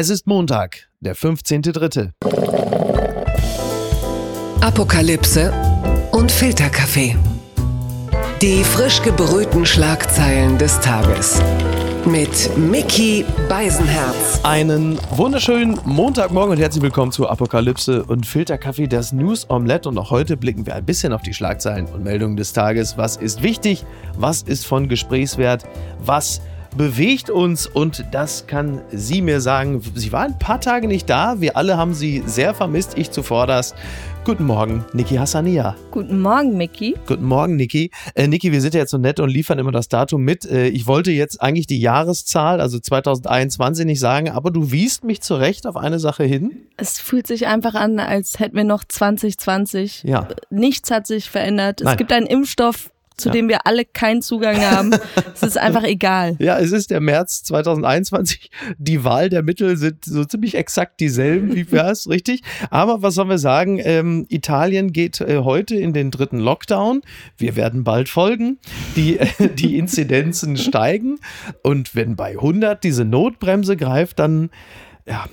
Es ist Montag, der 15.3. Apokalypse und Filterkaffee. Die frisch gebrühten Schlagzeilen des Tages. Mit Mickey Beisenherz. Einen wunderschönen Montagmorgen und herzlich willkommen zu Apokalypse und Filterkaffee, das News Omelette. Und auch heute blicken wir ein bisschen auf die Schlagzeilen und Meldungen des Tages. Was ist wichtig? Was ist von Gesprächswert? Was bewegt uns und das kann sie mir sagen. Sie war ein paar Tage nicht da. Wir alle haben sie sehr vermisst. Ich zuvorderst. Guten Morgen, Niki Hassania. Guten Morgen, Mickey. Guten Morgen, Niki. Äh, Niki, wir sind ja jetzt so nett und liefern immer das Datum mit. Äh, ich wollte jetzt eigentlich die Jahreszahl, also 2021, nicht sagen, aber du wiest mich zurecht auf eine Sache hin. Es fühlt sich einfach an, als hätten wir noch 2020. Ja. Nichts hat sich verändert. Nein. Es gibt einen Impfstoff, zu Ja. dem wir alle keinen Zugang haben. es ist einfach egal. Ja, es ist der März 2021. Die Wahl der Mittel sind so ziemlich exakt dieselben, wie war es, richtig? Aber was sollen wir sagen? Ähm, Italien geht äh, heute in den dritten Lockdown. Wir werden bald folgen. Die, äh, die Inzidenzen steigen. Und wenn bei 100 diese Notbremse greift, dann, ja,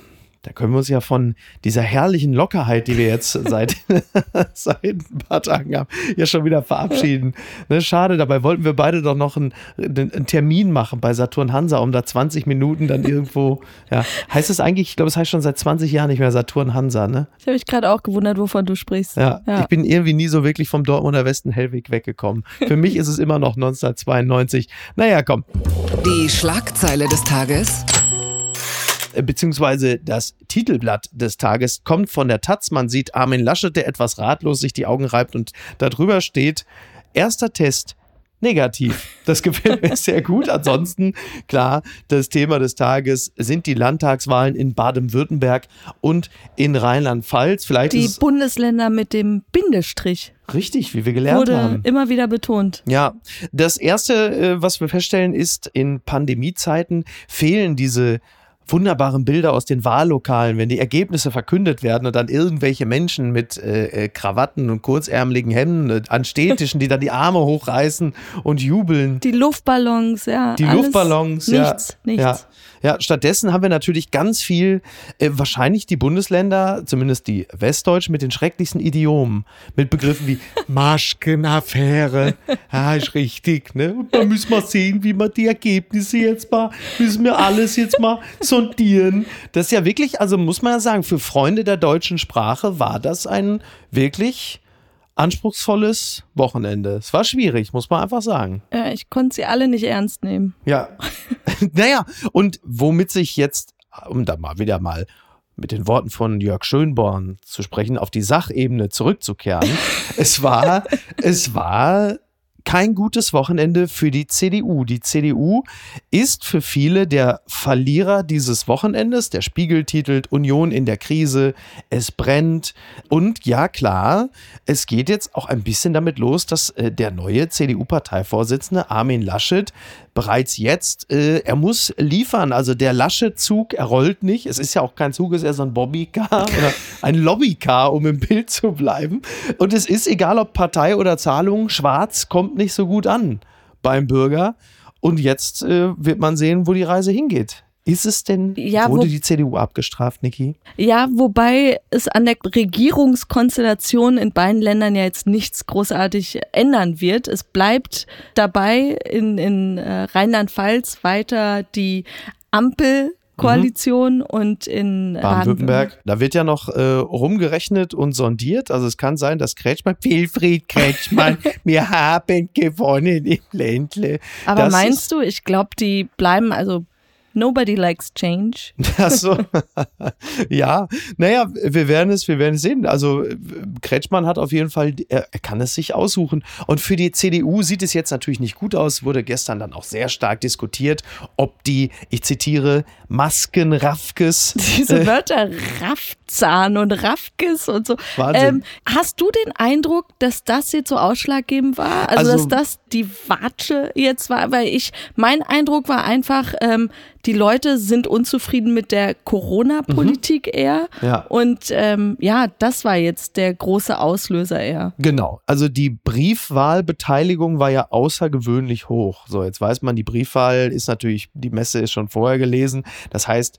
da können wir uns ja von dieser herrlichen Lockerheit, die wir jetzt seit, seit ein paar Tagen haben, ja schon wieder verabschieden. Ne, schade, dabei wollten wir beide doch noch einen, einen, Termin machen bei Saturn Hansa, um da 20 Minuten dann irgendwo, ja. Heißt es eigentlich, ich glaube, es heißt schon seit 20 Jahren nicht mehr Saturn Hansa, ne? Ich habe mich gerade auch gewundert, wovon du sprichst. Ja, Ja. ich bin irgendwie nie so wirklich vom Dortmunder Westen Hellweg weggekommen. Für mich ist es immer noch 1992. Naja, komm. Die Schlagzeile des Tages. Äh, beziehungsweise das Titelblatt des Tages kommt von der Taz. Man sieht Armin Laschet, der etwas ratlos sich die Augen reibt und darüber steht, erster Test negativ. Das gefällt mir sehr gut. Ansonsten, klar, das Thema des Tages sind die Landtagswahlen in Baden-Württemberg und in Rheinland-Pfalz. Vielleicht Die Bundesländer mit dem Bindestrich richtig, wie wir gelernt wurde haben. immer wieder betont. Ja, das erste, äh, was wir feststellen, ist, in Pandemiezeiten fehlen diese wunderbaren Bilder aus den Wahllokalen, wenn die Ergebnisse verkündet werden und dann irgendwelche Menschen mit äh, äh, Krawatten und kurzärmeligen Hemden äh, an Städtischen, die dann die Arme hochreißen und jubeln. Die Luftballons, ja. Die Luftballons, ja. Nichts, nichts. Ja. ja, stattdessen haben wir natürlich ganz viel, äh, wahrscheinlich die Bundesländer, zumindest die Westdeutschen, mit den schrecklichsten Idiomen. Mit Begriffen wie Maschkenaffäre. Ja, ist richtig, ne? Und da müssen wir sehen, wie wir die Ergebnisse jetzt mal, müssen wir alles jetzt mal sondieren. Das ist ja wirklich, also muss man ja sagen, für Freunde der deutschen Sprache war das ein wirklich anspruchsvolles Wochenende. Es war schwierig, muss man einfach sagen. Ja, ich konnte sie alle nicht ernst nehmen. Ja. naja, und womit sich jetzt, um da mal wieder mal mit den Worten von Jörg Schönborn zu sprechen, auf die Sachebene zurückzukehren. es war, es war kein gutes Wochenende für die CDU. Die CDU ist für viele der Verlierer dieses Wochenendes. Der Spiegel titelt Union in der Krise, es brennt. Und ja, klar, es geht jetzt auch ein bisschen damit los, dass äh, der neue CDU-Parteivorsitzende Armin Laschet bereits jetzt, äh, er muss liefern. Also der Laschet-Zug, er rollt nicht. Es ist ja auch kein Zug, es ist eher so ein Bobbycar oder ein Lobbycar, um im Bild zu bleiben. Und es ist egal, ob Partei oder Zahlung, schwarz kommt nicht so gut an beim Bürger. Und jetzt äh, wird man sehen, wo die Reise hingeht. Ist es denn, Ja, wurde wo- die CDU abgestraft, Niki? Ja, wobei es an der Regierungskonstellation in beiden Ländern ja jetzt nichts großartig ändern wird. Es bleibt dabei in, in äh, Rheinland-Pfalz weiter die Ampelkoalition und in Baden-Württemberg. Da wird ja noch äh, rumgerechnet und sondiert. Also es kann sein, dass Kretschmann, Wilfried Kretschmann, wir haben gewonnen im Ländle. Aber Das meinst du, ich glaube, die bleiben, also nobody likes change. Ach so. ja, naja, wir werden es, wir werden es sehen. Also äh, Kretschmann hat auf jeden Fall, er, er kann es sich aussuchen. Und für die CDU sieht es jetzt natürlich nicht gut aus. Wurde gestern dann auch sehr stark diskutiert, ob die, ich zitiere, Maskenraffkes. Diese Wörter Raffzahn und Raffkes und so. Wahnsinn. Ähm, hast du den Eindruck, dass das jetzt so ausschlaggebend war? Also, Also- dass das die Watsche jetzt war? Weil ich, mein Eindruck war einfach, ähm, die Leute sind unzufrieden mit der Corona-Politik eher. Mhm. Ja. Und ähm, ja, das war jetzt der große Auslöser eher. Genau. Also die Briefwahlbeteiligung war ja außergewöhnlich hoch. So, jetzt weiß man, die Briefwahl ist natürlich, die Messe ist schon vorher gelesen. Das heißt,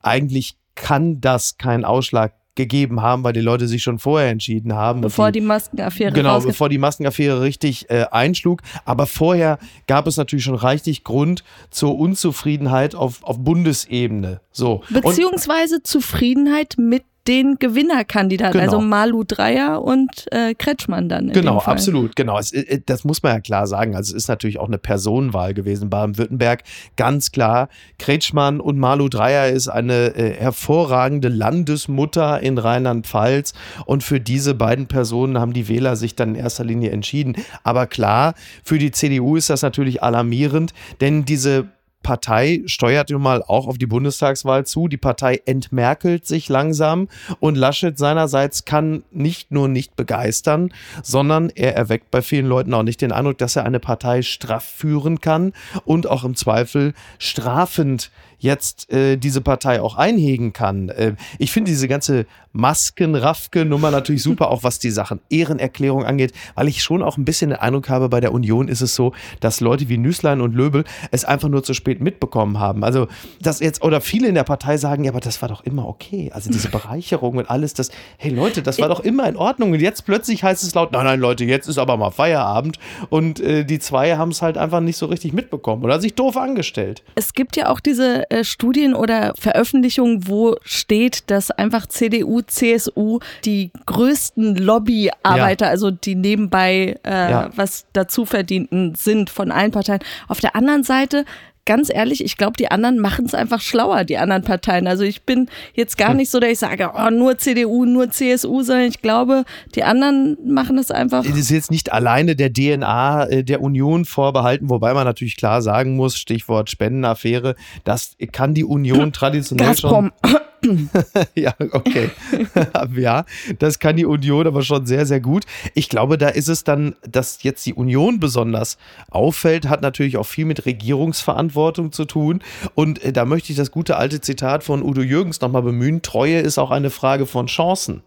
eigentlich kann das keinen Ausschlag gegeben haben, weil die Leute sich schon vorher entschieden haben. Bevor die, die, Maskenaffäre Genau, bevor die Maskenaffäre richtig äh, einschlug. Aber vorher gab es natürlich schon reichlich Grund zur Unzufriedenheit auf, auf Bundesebene. So. Beziehungsweise Und, Zufriedenheit mit den Gewinnerkandidaten, genau. also Malu Dreier und äh, Kretschmann dann. genau, absolut, genau. Es, äh, das muss man ja klar sagen. Also es ist natürlich auch eine Personenwahl gewesen. Baden-Württemberg, ganz klar. Kretschmann und Malu Dreier ist eine äh, hervorragende Landesmutter in Rheinland-Pfalz. Und für diese beiden Personen haben die Wähler sich dann in erster Linie entschieden. Aber klar, für die CDU ist das natürlich alarmierend, denn diese Partei steuert nun mal auch auf die Bundestagswahl zu. Die Partei entmerkelt sich langsam und Laschet seinerseits kann nicht nur nicht begeistern, sondern er erweckt bei vielen Leuten auch nicht den Eindruck, dass er eine Partei straff führen kann und auch im Zweifel strafend jetzt äh, diese Partei auch einhegen kann. Äh, ich finde diese ganze Masken-Raffke-Nummer natürlich super, auch was die Sachen Ehrenerklärung angeht, weil ich schon auch ein bisschen den Eindruck habe, bei der Union ist es so, dass Leute wie Nüßlein und Löbel es einfach nur zu spät mitbekommen haben. Also, dass jetzt, oder viele in der Partei sagen, ja, aber das war doch immer okay. Also diese Bereicherung und alles, das, hey Leute, das war doch immer in Ordnung. Und jetzt plötzlich heißt es laut, nein, nein, Leute, jetzt ist aber mal Feierabend. Und äh, die zwei haben es halt einfach nicht so richtig mitbekommen oder sich doof angestellt. Es gibt ja auch diese äh, Studien oder Veröffentlichungen, wo steht, dass einfach CDU, CSU die größten Lobbyarbeiter, ja. also die nebenbei äh, ja. was dazu verdienten sind von allen Parteien. Auf der anderen Seite ganz ehrlich, ich glaube, die anderen machen es einfach schlauer, die anderen Parteien. Also ich bin jetzt gar hm. nicht so, dass ich sage, oh, nur CDU, nur CSU, sondern ich glaube, die anderen machen es einfach. Es ist jetzt nicht alleine der DNA äh, der Union vorbehalten, wobei man natürlich klar sagen muss, Stichwort Spendenaffäre, das kann die Union traditionell Gazprom. schon. ja, okay. ja, das kann die Union aber schon sehr, sehr gut. Ich glaube, da ist es dann, dass jetzt die Union besonders auffällt, hat natürlich auch viel mit Regierungsverantwortung zu tun. Und äh, da möchte ich das gute alte Zitat von Udo Jürgens nochmal bemühen. Treue ist auch eine Frage von Chancen.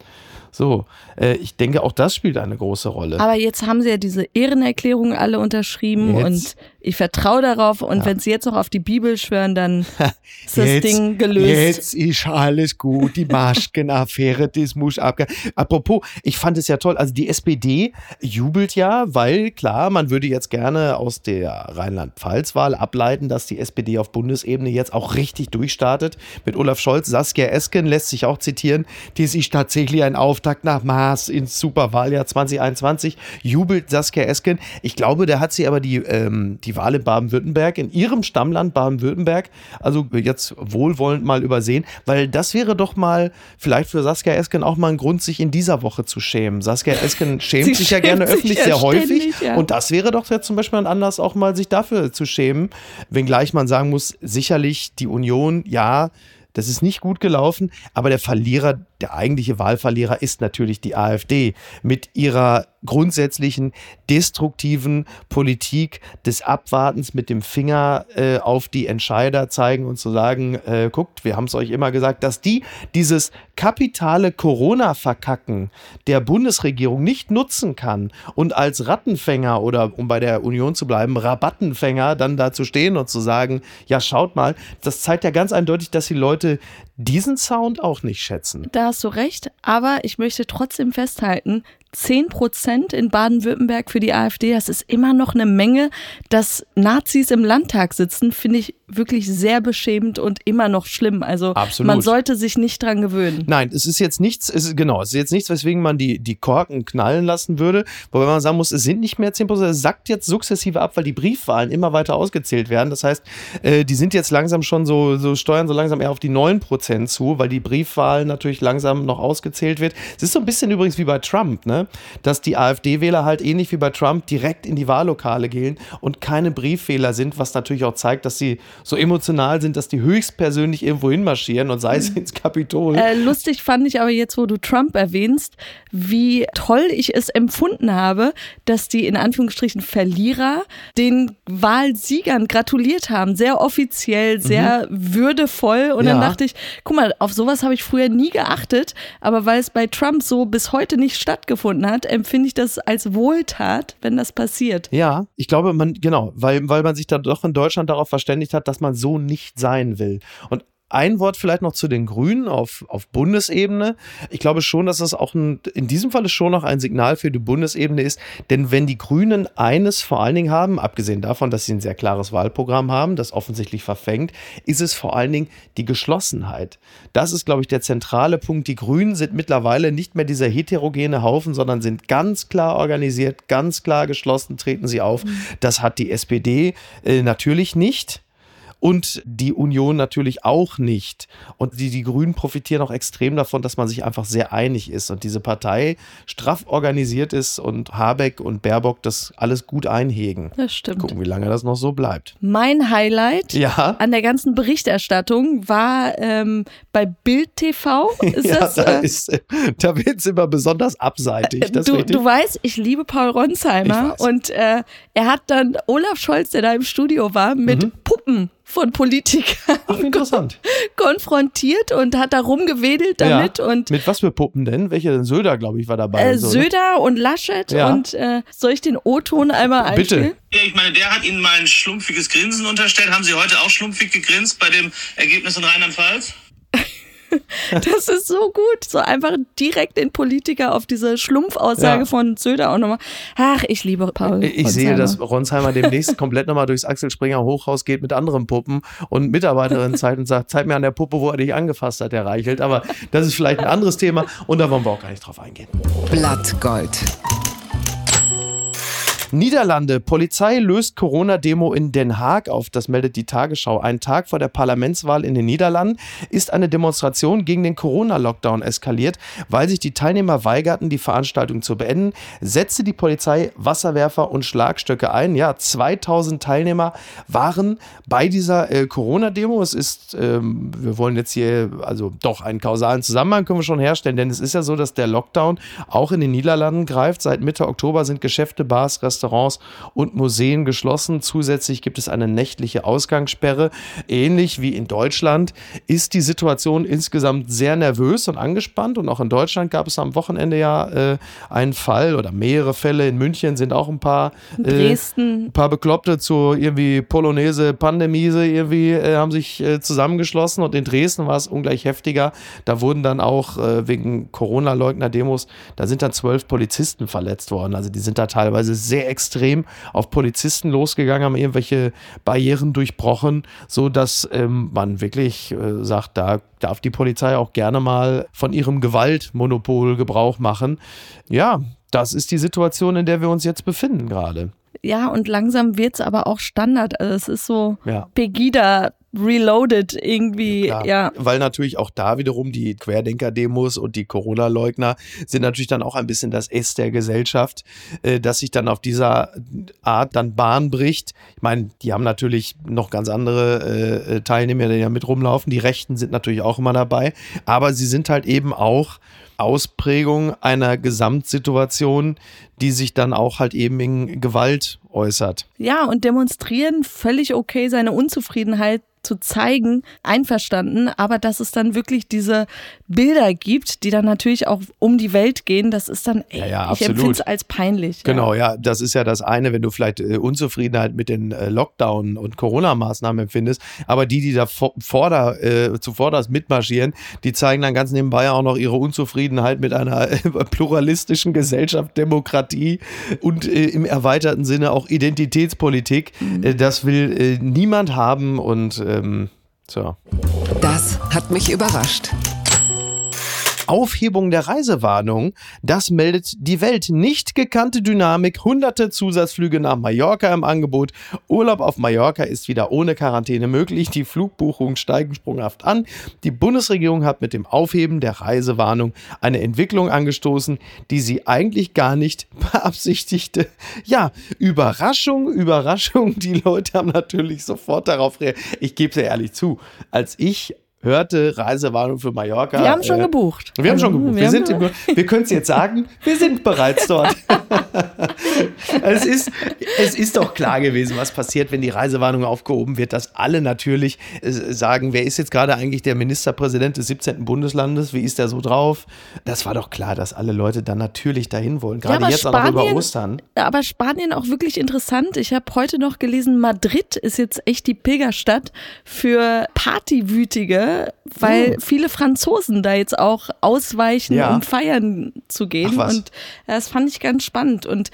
So, äh, ich denke, auch das spielt eine große Rolle. Aber jetzt haben sie ja diese Ehrenerklärung alle unterschrieben jetzt. und ich vertraue darauf. Und ja. wenn sie jetzt noch auf die Bibel schwören, dann ist das jetzt, Ding gelöst. Jetzt ist alles gut, die Maschkenaffäre, das muss abge. Apropos, ich fand es ja toll. Also die SPD jubelt ja, weil klar, man würde jetzt gerne aus der Rheinland-Pfalz-Wahl ableiten, dass die SPD auf Bundesebene jetzt auch richtig durchstartet. Mit Olaf Scholz, Saskia Esken lässt sich auch zitieren, die sich tatsächlich ein Auftakt nach Maß ins Superwahljahr 2021 jubelt Saskia Esken. Ich glaube, da hat sie aber die, ähm, die Wahl in Baden-Württemberg, in ihrem Stammland Baden-Württemberg, also jetzt wohlwollend mal übersehen, weil das wäre doch mal vielleicht für Saskia Esken auch mal ein Grund, sich in dieser Woche zu schämen. Saskia Esken schämt sich ja gerne öffentlich sehr häufig ja. und das wäre doch jetzt zum Beispiel ein Anlass, auch mal sich dafür zu schämen, wenngleich man sagen muss, sicherlich die Union, ja, das ist nicht gut gelaufen, aber der Verlierer, der eigentliche Wahlverlierer ist natürlich die AfD mit ihrer grundsätzlichen destruktiven Politik des Abwartens mit dem Finger äh, auf die Entscheider zeigen und zu sagen, äh, guckt, wir haben es euch immer gesagt, dass die dieses kapitale Corona-Verkacken der Bundesregierung nicht nutzen kann und als Rattenfänger oder um bei der Union zu bleiben, Rabattenfänger dann da zu stehen und zu sagen, ja schaut mal, das zeigt ja ganz eindeutig, dass die Leute diesen Sound auch nicht schätzen. Da hast du recht, aber ich möchte trotzdem festhalten, 10 Prozent in Baden-Württemberg für die AfD, das ist immer noch eine Menge. Dass Nazis im Landtag sitzen, finde ich wirklich sehr beschämend und immer noch schlimm. Also Absolut. man sollte sich nicht dran gewöhnen. Nein, es ist jetzt nichts, es ist, genau, es ist jetzt nichts, weswegen man die, die Korken knallen lassen würde. Wobei man sagen muss, es sind nicht mehr 10 Prozent, es sackt jetzt sukzessive ab, weil die Briefwahlen immer weiter ausgezählt werden. Das heißt, äh, die sind jetzt langsam schon so, so steuern so langsam eher auf die 9 Prozent zu, weil die Briefwahl natürlich langsam noch ausgezählt wird. Es ist so ein bisschen übrigens wie bei Trump, ne? Dass die AfD-Wähler halt ähnlich wie bei Trump direkt in die Wahllokale gehen und keine Briefwähler sind, was natürlich auch zeigt, dass sie so emotional sind, dass die höchstpersönlich irgendwo hinmarschieren und sei es ins Kapitol. Äh, lustig fand ich aber jetzt, wo du Trump erwähnst, wie toll ich es empfunden habe, dass die in Anführungsstrichen Verlierer den Wahlsiegern gratuliert haben. Sehr offiziell, sehr mhm. würdevoll. Und ja. dann dachte ich, guck mal, auf sowas habe ich früher nie geachtet, aber weil es bei Trump so bis heute nicht stattgefunden hat, empfinde ich das als Wohltat, wenn das passiert. Ja, ich glaube, man, genau, weil, weil man sich dann doch in Deutschland darauf verständigt hat, dass man so nicht sein will. Und ein Wort vielleicht noch zu den Grünen auf, auf Bundesebene. Ich glaube schon, dass das auch ein, in diesem Fall schon noch ein Signal für die Bundesebene ist. Denn wenn die Grünen eines vor allen Dingen haben, abgesehen davon, dass sie ein sehr klares Wahlprogramm haben, das offensichtlich verfängt, ist es vor allen Dingen die Geschlossenheit. Das ist, glaube ich, der zentrale Punkt. Die Grünen sind mittlerweile nicht mehr dieser heterogene Haufen, sondern sind ganz klar organisiert, ganz klar geschlossen, treten sie auf. Mhm. Das hat die SPD äh, natürlich nicht und die Union natürlich auch nicht. Und die, die Grünen profitieren auch extrem davon, dass man sich einfach sehr einig ist und diese Partei straff organisiert ist und Habeck und Baerbock das alles gut einhegen. Das stimmt. Gucken, wie lange das noch so bleibt. Mein Highlight ja? an der ganzen Berichterstattung war ähm, bei Bild TV. Ist ja, das, da, äh, ist, da wird es immer besonders abseitig. du, du weißt, ich liebe Paul Ronsheimer und äh, er hat dann Olaf Scholz, der da im Studio war, mit mhm. Puppen von Politikern Ach, interessant. konfrontiert und hat da rumgewedelt damit. Ja. Und Mit was für Puppen denn? Welche denn? Söder, glaube ich, war dabei. Äh, so, ne? Söder und Laschet. Ja. Und äh, soll ich den O-Ton einmal einspielen? Bitte. Ja, ich meine, der hat Ihnen mal ein schlumpfiges Grinsen unterstellt. Haben Sie heute auch schlumpfig gegrinst bei dem Ergebnis in Rheinland-Pfalz? Das ist so gut. So einfach direkt den Politiker auf diese Schlumpfaussage ja. von Söder auch nochmal. Ach, ich liebe Paul. Ich Ronsheimer. sehe, dass Ronsheimer demnächst komplett nochmal durchs Axel Springer Hochhaus geht mit anderen Puppen und Mitarbeiterin zeigt und sagt, zeig mir an der Puppe, wo er dich angefasst hat, der Reichelt. Aber das ist vielleicht ein anderes Thema und da wollen wir auch gar nicht drauf eingehen. Blattgold. Niederlande. Polizei löst Corona-Demo in Den Haag auf. Das meldet die Tagesschau. Ein Tag vor der Parlamentswahl in den Niederlanden ist eine Demonstration gegen den Corona-Lockdown eskaliert. Weil sich die Teilnehmer weigerten, die Veranstaltung zu beenden, setzte die Polizei Wasserwerfer und Schlagstöcke ein. Ja, 2000 Teilnehmer waren bei dieser äh, Corona-Demo. Es ist, ähm, wir wollen jetzt hier, also doch einen kausalen Zusammenhang können wir schon herstellen, denn es ist ja so, dass der Lockdown auch in den Niederlanden greift. Seit Mitte Oktober sind Geschäfte, Bars, Restaurants, Restaurants und Museen geschlossen. Zusätzlich gibt es eine nächtliche Ausgangssperre. Ähnlich wie in Deutschland ist die Situation insgesamt sehr nervös und angespannt. Und auch in Deutschland gab es am Wochenende ja äh, einen Fall oder mehrere Fälle. In München sind auch ein paar, äh, ein paar Bekloppte zur irgendwie Polonaise, Pandemiese irgendwie äh, haben sich äh, zusammengeschlossen. Und in Dresden war es ungleich heftiger. Da wurden dann auch äh, wegen Corona-Leugner-Demos, da sind dann zwölf Polizisten verletzt worden. Also die sind da teilweise sehr extrem auf Polizisten losgegangen, haben irgendwelche Barrieren durchbrochen, so dass ähm, man wirklich äh, sagt, da darf die Polizei auch gerne mal von ihrem Gewaltmonopol Gebrauch machen. Ja, das ist die Situation, in der wir uns jetzt befinden gerade. Ja, und langsam wird es aber auch Standard. Also es ist so ja. Pegida reloaded irgendwie, ja, ja. Weil natürlich auch da wiederum die Querdenker-Demos und die Corona-Leugner sind natürlich dann auch ein bisschen das S der Gesellschaft, äh, dass sich dann auf dieser Art dann Bahn bricht. Ich meine, die haben natürlich noch ganz andere äh, Teilnehmer, die ja mit rumlaufen. Die Rechten sind natürlich auch immer dabei, aber sie sind halt eben auch Ausprägung einer Gesamtsituation, die sich dann auch halt eben in Gewalt äußert. Ja, und demonstrieren völlig okay seine Unzufriedenheit zu zeigen, einverstanden, aber dass es dann wirklich diese Bilder gibt, die dann natürlich auch um die Welt gehen, das ist dann, ey, ja, ja, ich empfinde es als peinlich. Genau, ja. ja. das ist ja das eine, wenn du vielleicht äh, Unzufriedenheit mit den äh, Lockdown- und Corona-Maßnahmen empfindest, aber die, die da vorder, äh, zuvorderst mitmarschieren, die zeigen dann ganz nebenbei auch noch ihre Unzufriedenheit mit einer äh, pluralistischen Gesellschaft, Demokratie und äh, im erweiterten Sinne auch Identitätspolitik. Mhm. Äh, das will niemand haben und ähm, so. Das hat mich überrascht. Aufhebung der Reisewarnung, das meldet die Welt. Nicht gekannte Dynamik, hunderte Zusatzflüge nach Mallorca im Angebot. Urlaub auf Mallorca ist wieder ohne Quarantäne möglich. Die Flugbuchungen steigen sprunghaft an. Die Bundesregierung hat mit dem Aufheben der Reisewarnung eine Entwicklung angestoßen, die sie eigentlich gar nicht beabsichtigte. Ja, Überraschung, Überraschung. Die Leute haben natürlich sofort darauf reagiert. Ich gebe es ehrlich zu, als ich hörte Reisewarnung für Mallorca. Wir haben schon äh, gebucht. Wir haben schon gebucht. Wir, wir, sind, im, wir können es jetzt sagen, wir sind bereits dort. es, ist, es ist doch klar gewesen, was passiert, wenn die Reisewarnung aufgehoben wird, dass alle natürlich äh, sagen, wer ist jetzt gerade eigentlich der Ministerpräsident des 17. Bundeslandes, wie ist der so drauf? Das war doch klar, dass alle Leute dann natürlich dahin wollen, gerade ja, jetzt Spanien, auch noch über Ostern. Aber Spanien auch wirklich interessant. Ich habe heute noch gelesen, Madrid ist jetzt echt die Pilgerstadt für Partywütige Weil Hm. viele Franzosen da jetzt auch ausweichen, Ja. um feiern zu gehen. Ach. Und äh, das fand ich ganz spannend. Und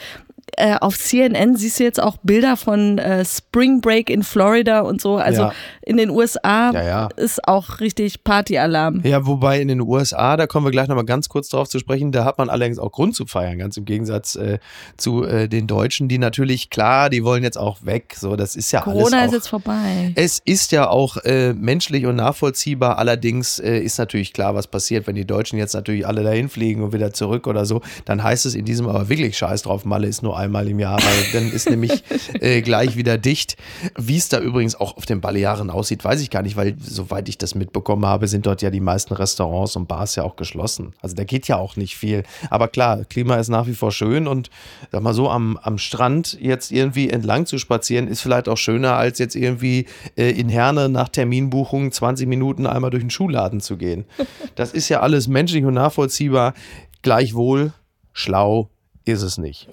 äh, auf CNN siehst du jetzt auch Bilder von äh, Spring Break in Florida und so. Also Ja. in den USA Ja, ja. ist auch richtig Partyalarm. Ja, wobei in den USA, da kommen wir gleich nochmal ganz kurz drauf zu sprechen, da hat man allerdings auch Grund zu feiern, ganz im Gegensatz äh, zu äh, den Deutschen, die natürlich, klar, die wollen jetzt auch weg. So, das ist ja Corona alles ist auch, jetzt vorbei. Es ist ja auch äh, menschlich und nachvollziehbar. Allerdings äh, ist natürlich klar, was passiert, wenn die Deutschen jetzt natürlich alle dahin fliegen und wieder zurück oder so. Dann heißt es in diesem aber wirklich Scheiß drauf. Malle ist nur einmal im Jahr, weil dann ist nämlich äh, gleich wieder dicht. Wie es da übrigens auch auf den Balearen aussieht, weiß ich gar nicht, weil soweit ich das mitbekommen habe, sind dort ja die meisten Restaurants und Bars ja auch geschlossen. Also da geht ja auch nicht viel. Aber klar, Klima ist nach wie vor schön und sag mal so, am, am Strand jetzt irgendwie entlang zu spazieren, ist vielleicht auch schöner, als jetzt irgendwie äh, in Herne nach Terminbuchung 20 Minuten einmal durch den Schuhladen zu gehen. Das ist ja alles menschlich und nachvollziehbar. Gleichwohl, schlau ist es nicht.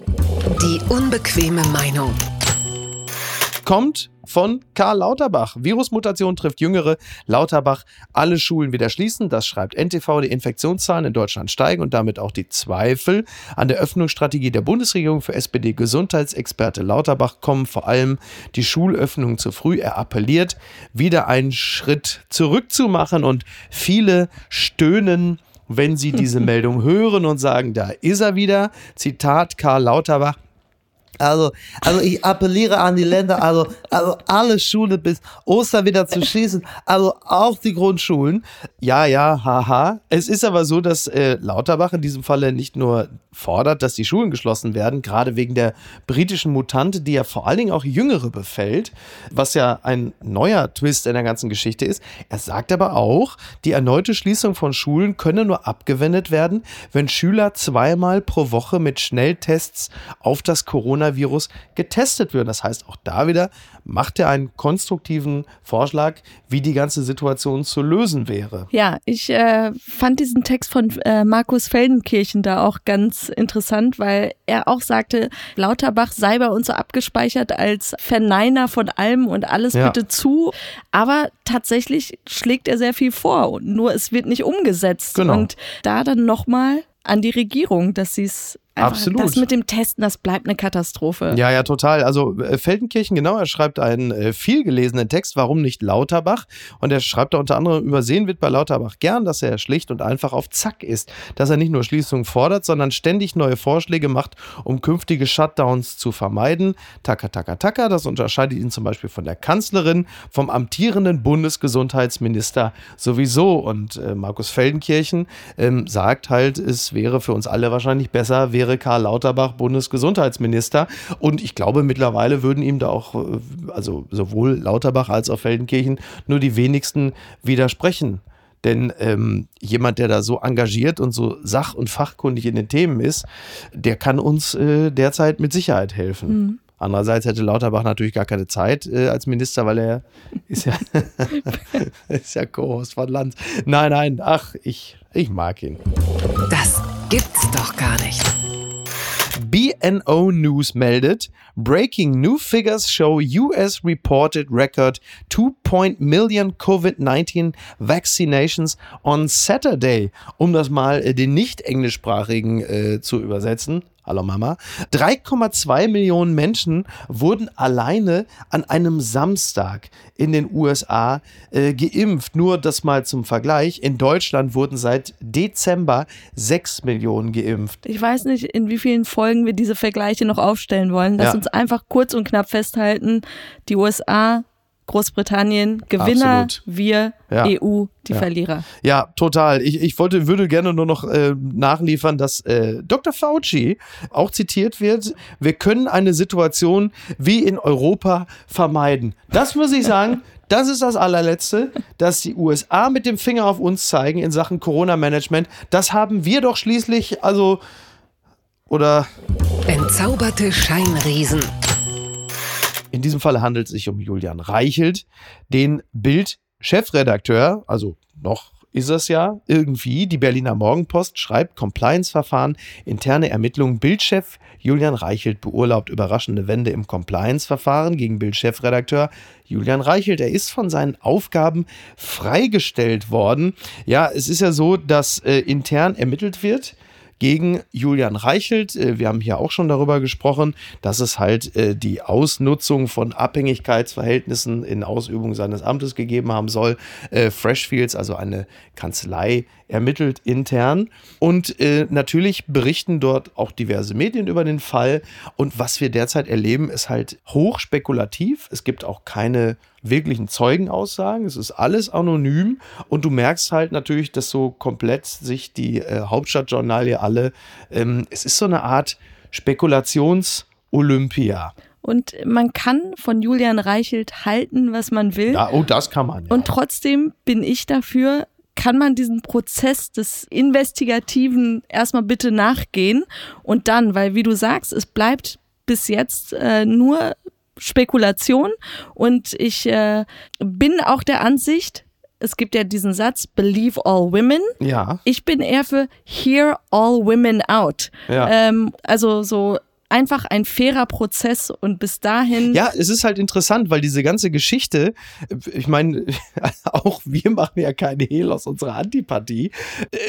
Die unbequeme Meinung. kommt von Karl Lauterbach. Virusmutation trifft Jüngere. Lauterbach, alle Schulen wieder schließen. Das schreibt NTV. Die Infektionszahlen in Deutschland steigen und damit auch die Zweifel an der Öffnungsstrategie der Bundesregierung für SPD-Gesundheitsexperte Lauterbach kommen vor allem die Schulöffnung zu früh. Er appelliert, wieder einen Schritt zurückzumachen und viele stöhnen wenn sie diese Meldung hören und sagen, da ist er wieder. Zitat Karl Lauterbach. Also, also ich appelliere an die Länder, also, also alle Schulen bis Ostern wieder zu schließen, also auch die Grundschulen. Ja, ja, haha. Es ist aber so, dass äh, Lauterbach in diesem Falle nicht nur fordert, dass die Schulen geschlossen werden, gerade wegen der britischen Mutante, die ja vor allen Dingen auch Jüngere befällt, was ja ein neuer Twist in der ganzen Geschichte ist. Er sagt aber auch, die erneute Schließung von Schulen könne nur abgewendet werden, wenn Schüler zweimal pro Woche mit Schnelltests auf das Coronavirus getestet würden. Das heißt, auch da wieder macht er einen konstruktiven Vorschlag, wie die ganze Situation zu lösen wäre. Ja, ich äh, fand diesen Text von äh, Markus Feldenkirchen da auch ganz interessant, weil er auch sagte, Lauterbach sei bei uns so abgespeichert als Verneiner von allem und alles Ja. bitte zu. Aber tatsächlich schlägt er sehr viel vor, und nur es wird nicht umgesetzt. Genau. Und da dann nochmal an die Regierung, dass sie es einfach- Absolut. Das mit dem Testen, das bleibt eine Katastrophe. Ja, ja, total. Also äh, Feldenkirchen, genau, er schreibt einen äh, viel gelesenen Text, warum nicht Lauterbach? Und er schreibt da unter anderem, übersehen wird bei Lauterbach gern, dass er schlicht und einfach auf Zack ist. Dass er nicht nur Schließungen fordert, sondern ständig neue Vorschläge macht, um künftige Shutdowns zu vermeiden. Taka, taka, taka, das unterscheidet ihn zum Beispiel von der Kanzlerin, vom amtierenden Bundesgesundheitsminister sowieso. Und äh, Markus Feldenkirchen ähm, sagt halt, es wäre für uns alle wahrscheinlich besser, wäre Karl Lauterbach Bundesgesundheitsminister. Und ich glaube, mittlerweile würden ihm da auch, äh, also sowohl Lauterbach als auch Feldenkirchen, nur die wenigsten widersprechen. Denn ähm, jemand, der da so engagiert und so sach- und fachkundig in den Themen ist, der kann uns äh, derzeit mit Sicherheit helfen. Andererseits hätte Lauterbach natürlich gar keine Zeit äh, als Minister, weil er ist ja, ist ja Co-Host von Lanz. Nein, nein, ach, ich, ich mag ihn. Das gibt's doch gar nicht. BNO News meldet, breaking new figures show US reported record 2. million COVID-19 vaccinations on Saturday. Um das mal äh, den nicht englischsprachigen äh, zu übersetzen. Hallo Mama. 3,2 Millionen Menschen wurden alleine an einem Samstag in den USA äh, geimpft. Nur das mal zum Vergleich. In Deutschland wurden seit Dezember 6 Millionen geimpft. Ich weiß nicht, in wie vielen Folgen wir diese Vergleiche noch aufstellen wollen. Lass Ja. uns einfach kurz und knapp festhalten. Die USA, Großbritannien, Gewinner, Absolut. wir, Ja. EU, die Ja. Verlierer. Ja, total. Ich, ich wollte, würde gerne nur noch äh, nachliefern, dass äh, Dr. Fauci auch zitiert wird. Wir können eine Situation wie in Europa vermeiden. Das muss ich sagen. Das ist das allerletzte, dass die USA mit dem Finger auf uns zeigen in Sachen Corona-Management. Das haben wir doch schließlich, also, oder Entzauberte Scheinriesen. In diesem Falle handelt es sich um Julian Reichelt, den Bild-Chefredakteur, also noch ist es ja irgendwie. Die Berliner Morgenpost schreibt Compliance-Verfahren, interne Ermittlungen. Bildchef Julian Reichelt beurlaubt überraschende Wende im Compliance-Verfahren gegen Bildchefredakteur Julian Reichelt. Er ist von seinen Aufgaben freigestellt worden. Ja, es ist ja so, dass äh, intern ermittelt wird gegen Julian Reichelt. Äh, Wir haben hier auch schon darüber gesprochen, dass es halt äh, die Ausnutzung von Abhängigkeitsverhältnissen in Ausübung seines Amtes gegeben haben soll. Äh, Freshfields, also eine Kanzlei, ermittelt intern. Und äh, natürlich berichten dort auch diverse Medien über den Fall. Und was wir derzeit erleben, ist halt hoch spekulativ. Es gibt auch keine wirklichen Zeugenaussagen. Es ist alles anonym. Und du merkst halt natürlich, dass so komplett sich die äh, Hauptstadtjournalie alle, ähm, es ist so eine Art Spekulations-Olympia. Und man kann von Julian Reichelt halten, was man will. Ja, oh, das kann man. Ja. Und trotzdem bin ich dafür, kann man diesen Prozess des Investigativen erstmal bitte nachgehen und dann, weil wie du sagst, es bleibt bis jetzt äh, nur Spekulation und ich äh, bin auch der Ansicht, es gibt ja diesen Satz, believe all women. ja. Ich bin eher für hear all women out. Ja. Ähm, also so einfach ein fairer Prozess und bis dahin. Ja, es ist halt interessant, weil diese ganze Geschichte, ich meine, auch wir machen ja keine Hehl aus unserer Antipathie.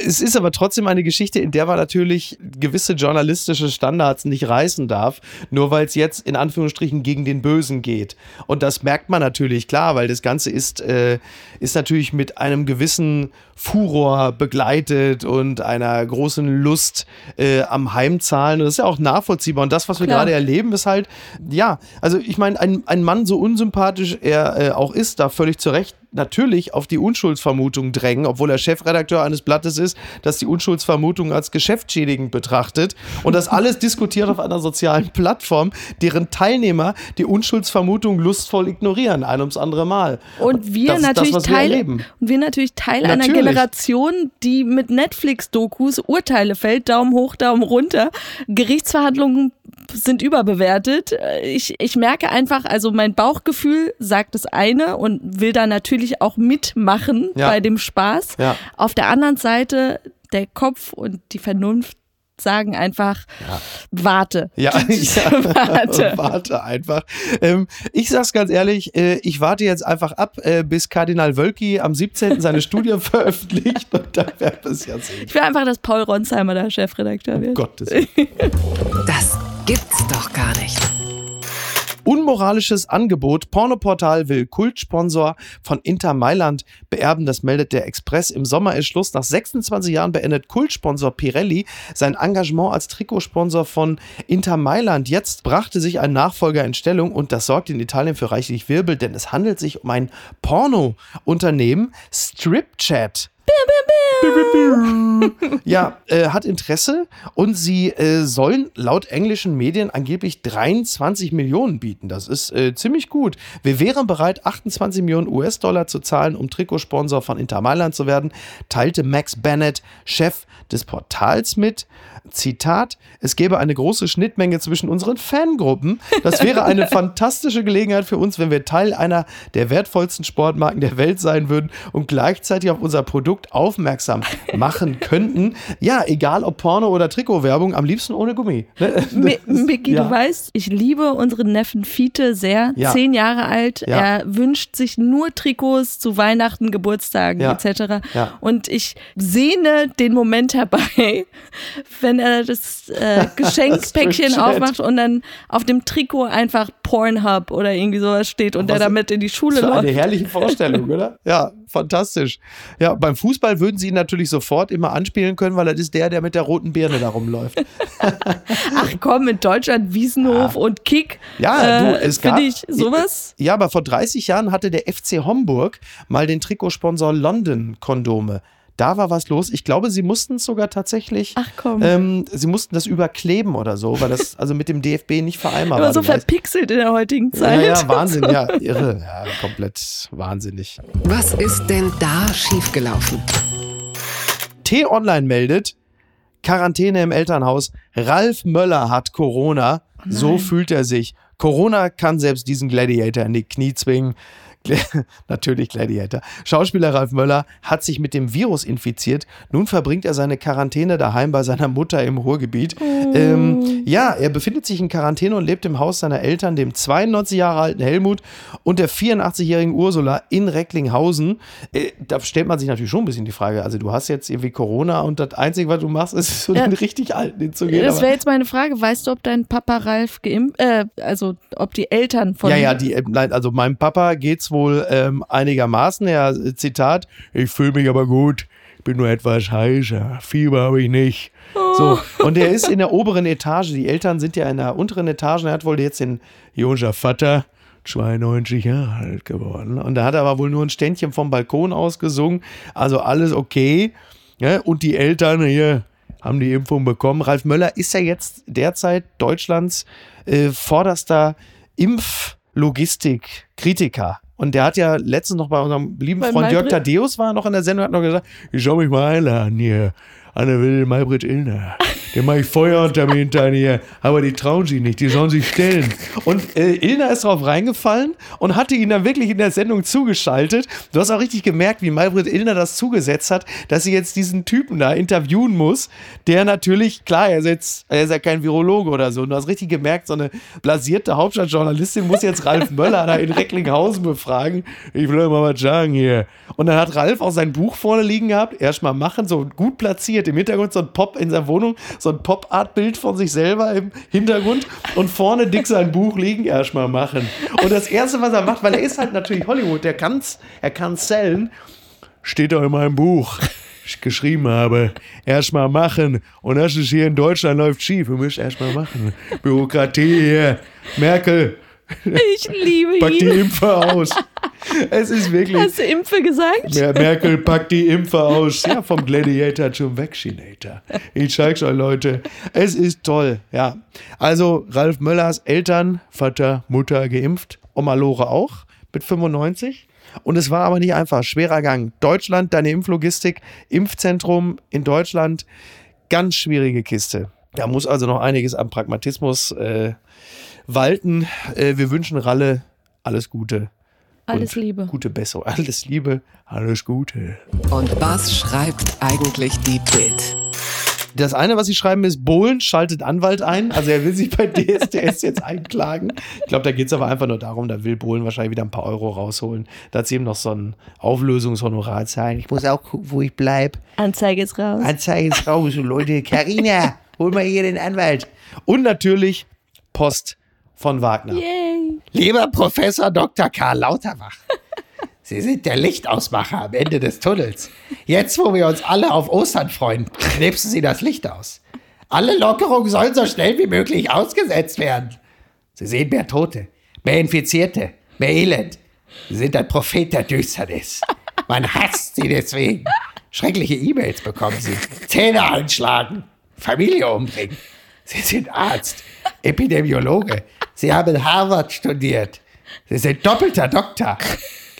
Es ist aber trotzdem eine Geschichte, in der man natürlich gewisse journalistische Standards nicht reißen darf, nur weil es jetzt in Anführungsstrichen gegen den Bösen geht. Und das merkt man natürlich klar, weil das Ganze ist, äh, ist natürlich mit einem gewissen Furor begleitet und einer großen Lust äh, am Heimzahlen. Und das ist ja auch nachvollziehbar. Und das, was wir gerade erleben, ist halt, ja, also ich meine, ein, ein Mann so unsympathisch er äh, auch ist, da völlig zu Recht natürlich auf die Unschuldsvermutung drängen, obwohl er Chefredakteur eines Blattes ist, das die Unschuldsvermutung als geschäftsschädigend betrachtet und das alles diskutiert auf einer sozialen Plattform, deren Teilnehmer die Unschuldsvermutung lustvoll ignorieren, ein ums andere Mal. Und wir das natürlich das, wir Teil, erleben. und wir natürlich Teil einer Natürlich. Generation, die mit Netflix-Dokus Urteile fällt, Daumen hoch, Daumen runter. Gerichtsverhandlungen sind überbewertet. Ich, ich merke einfach, also mein Bauchgefühl sagt das eine und will da natürlich auch mitmachen Ja. bei dem Spaß. Ja. Auf der anderen Seite der Kopf und die Vernunft sagen einfach, warte. Ja, Warte. warte einfach. Ähm, ich sag's ganz ehrlich, äh, ich warte jetzt einfach ab, äh, bis Kardinal Wölki am 17. seine Studie veröffentlicht und dann werden wir es ja sehen. Ich will einfach, dass Paul Ronsheimer der Chefredakteur wird. Gottes Willen. Das gibt's doch gar nicht. Unmoralisches Angebot. Pornoportal will Kultsponsor von Inter Mailand beerben. Das meldet der Express. Im Sommer ist Schluss. Nach 26 Jahren beendet Kultsponsor Pirelli sein Engagement als Trikotsponsor von Inter Mailand. Jetzt brachte sich ein Nachfolger in Stellung und das sorgt in Italien für reichlich Wirbel, denn es handelt sich um ein Porno-Unternehmen, Stripchat. Ja, äh, hat Interesse und sie äh, sollen laut englischen Medien angeblich 23 Millionen bieten. Das ist äh, ziemlich gut. Wir wären bereit, 28 Millionen US-Dollar zu zahlen, um Trikotsponsor von Inter Mailand zu werden, teilte Max Bennett, Chef des Portals mit. Zitat, es gäbe eine große Schnittmenge zwischen unseren Fangruppen. Das wäre eine fantastische Gelegenheit für uns, wenn wir Teil einer der wertvollsten Sportmarken der Welt sein würden und gleichzeitig auf unser Produkt aufmerksam machen könnten. Ja, egal ob Porno oder Trikotwerbung, am liebsten ohne Gummi. Ne? Mi- Das ist- Micky, ja. du weißt, ich liebe unseren Neffen Fiete sehr. Ja. Zehn Jahre alt. Ja. Er wünscht sich nur Trikots zu Weihnachten, Geburtstagen etc. Und ich sehne den Moment herbei, wenn er das äh, Geschenkpäckchen Stripchat. aufmacht und dann auf dem Trikot einfach Pornhub oder irgendwie sowas steht und Was- der damit in die Schule Das war eine läuft. herrliche Vorstellung, oder? Ja, fantastisch. Ja, beim Fußball würden sie ihn natürlich sofort immer anspielen können, weil er ist der, der mit der roten Birne da rumläuft. Ach komm, in Deutschland Wiesenhof und Kick. Ja, du, äh, es gab. Finde ich sowas. Ja, aber vor 30 Jahren hatte der FC Homburg mal den Trikotsponsor London Kondome. Da war was los. Ich glaube, sie mussten es sogar tatsächlich. Ach komm. Ähm, sie mussten das überkleben oder so, weil das also mit dem DFB nicht vereinbar war. so verpixelt in der heutigen ja, Zeit. ja, Wahnsinn, ja, irre, ja, komplett wahnsinnig. Was ist denn da schiefgelaufen? T-Online meldet, Quarantäne im Elternhaus. Ralf Möller hat Corona. so fühlt er sich. Corona kann selbst diesen Gladiator in die Knie zwingen. Natürlich Gladiator. Schauspieler Ralf Möller hat sich mit dem Virus infiziert. Nun verbringt er seine Quarantäne daheim bei seiner Mutter im Ruhrgebiet. Ähm, ja, er befindet sich in Quarantäne und lebt im Haus seiner Eltern, dem 92 Jahre alten Helmut und der 84-jährigen Ursula in Recklinghausen. Äh, da stellt man sich natürlich schon ein bisschen die Frage, also du hast jetzt irgendwie Corona und das Einzige, was du machst, ist so Ja. den richtig Alten hinzugehen. Das wäre jetzt meine Frage. Weißt du, ob dein Papa Ralf geimpft, äh, also ob die Eltern von Ja, ja, die, äh, nein, also meinem Papa geht's wohl ähm, einigermaßen. Er, äh, Zitat, ich fühle mich aber gut, bin nur etwas heiser, Fieber habe ich nicht. So, und er ist in der oberen Etage. Die Eltern sind ja in der unteren Etage. Er hat wohl jetzt den Jonser Vater, 92 Jahre alt geworden. Und da hat er aber wohl nur ein Ständchen vom Balkon aus gesungen. Also alles okay. Ja, und die Eltern hier haben die Impfung bekommen. Ralf Möller ist ja jetzt derzeit Deutschlands äh, vorderster Impflogistik-Kritiker. Und der hat ja letztens noch bei unserem lieben Freund Jörg? Thaddeus war noch in der Sendung, hat noch gesagt, ich schau mich mal einladen hier. Anne will Maybrit Illner. Den mache ich Feuer unter mir hinter hier. Aber die trauen sich nicht, die sollen sich stellen. Und äh, Illner ist drauf reingefallen und hatte ihn dann wirklich in der Sendung zugeschaltet. Du hast auch richtig gemerkt, wie Maybrit Illner das zugesetzt hat, dass sie jetzt diesen Typen da interviewen muss, der natürlich, klar, er ist, jetzt, er ist ja kein Virologe oder so. Und du hast richtig gemerkt, so eine blasierte Hauptstadtjournalistin muss jetzt Ralf Möller da in Recklinghausen befragen. Ich will mal was sagen hier. Und dann hat Ralf auch sein Buch vorne liegen gehabt. Erstmal machen, so gut platziert. Im Hintergrund so ein Pop in seiner Wohnung, so ein Pop-Art-Bild von sich selber im Hintergrund. Und vorne dick sein Buch liegen. Erstmal machen. Und das Erste, was er macht, weil er ist halt natürlich Hollywood, der kann's, er kann sellen, steht doch in meinem Buch. Geschrieben habe, erstmal machen. Und das ist hier in Deutschland läuft schief. Wir müssen erstmal machen. Bürokratie hier. Merkel, Ich liebe pack die ihn. Impfe aus. Es ist wirklich. Hast du Impfe gesagt? Mer Merkel packt die Impfe aus. Ja, vom Gladiator zum Vaccinator. Ich zeig's euch, Leute. Es ist toll. Ja. Also, Ralf Möllers Eltern, Vater, Mutter geimpft. Oma Lore auch mit 95. Und es war aber nicht einfach. Schwerer Gang. Deutschland, deine Impflogistik, Impfzentrum in Deutschland. Ganz schwierige Kiste. Da muss also noch einiges am Pragmatismus äh, walten. Äh, wir wünschen Ralle alles Gute. Alles und Liebe. Gute Besserung. Alles Liebe, alles Gute. Und was schreibt eigentlich die Bild? Das eine, was sie schreiben, ist, Bohlen schaltet Anwalt ein. Also er will sich bei DSDS jetzt einklagen. Ich glaube, da geht es aber einfach nur darum, da will Bohlen wahrscheinlich wieder ein paar Euro rausholen. Da hat sie eben noch so ein Auflösungshonorar zahlen. Ich muss auch gucken, wo ich bleibe. Anzeige ist raus. Anzeige ist raus. Und Leute, Carina, hol mal hier den Anwalt. Und natürlich Post von Wagner. Yay. Lieber Professor Dr. Karl Lauterbach, Sie sind der Lichtausmacher am Ende des Tunnels. Jetzt, wo wir uns alle auf Ostern freuen, knipsen Sie das Licht aus. Alle Lockerungen sollen so schnell wie möglich ausgesetzt werden. Sie sehen mehr Tote, mehr Infizierte, mehr Elend. Sie sind ein Prophet der Düsternis. Man hasst Sie deswegen. Schreckliche E-Mails bekommen Sie. Zähne einschlagen, Familie umbringen. Sie sind Arzt, Epidemiologe. Sie haben Harvard studiert. Sie sind doppelter Doktor.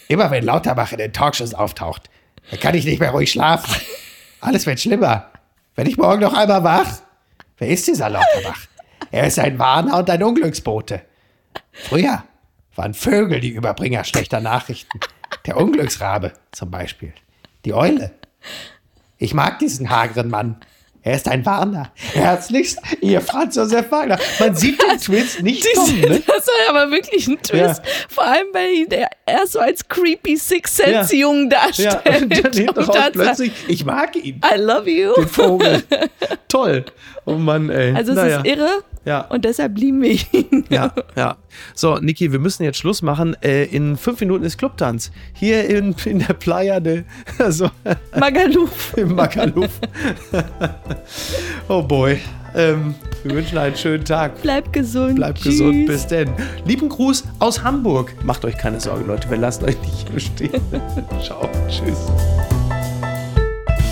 Immer wenn Lauterbach in den Talkshows auftaucht, dann kann ich nicht mehr ruhig schlafen. Alles wird schlimmer. Wenn ich morgen noch einmal wach, wer ist dieser Lauterbach? Er ist ein Warner und ein Unglücksbote. Früher waren Vögel die Überbringer schlechter Nachrichten. Der Unglücksrabe zum Beispiel. Die Eule. Ich mag diesen hageren Mann. Er ist ein Warner. Herzlichst, ihr Franz Josef Wagner. Man sieht den Twist nicht kommen, ne? Das war aber wirklich ein Twist. Vor allem, weil erst so als creepy Six Sense Jungen darstellt. Ja, und dann hinten raus plötzlich, ich mag ihn, I love you. den Vogel. Toll. Oh Mann, ey. Also es naja. ist irre Ja. und deshalb lieben wir ihn. Ja, ja. So, Niki, wir müssen jetzt Schluss machen. Äh, in fünf Minuten ist Clubtanz. Hier in, in der Playa de, also Magaluf. im Magaluf. oh boy. Ähm, wir wünschen einen schönen Tag. Bleib gesund. Bleibt Tschüss. gesund. Bis denn. Lieben Gruß aus Hamburg. Macht euch keine Sorgen, Leute. Wir lassen euch nicht hier stehen. Ciao. Tschüss.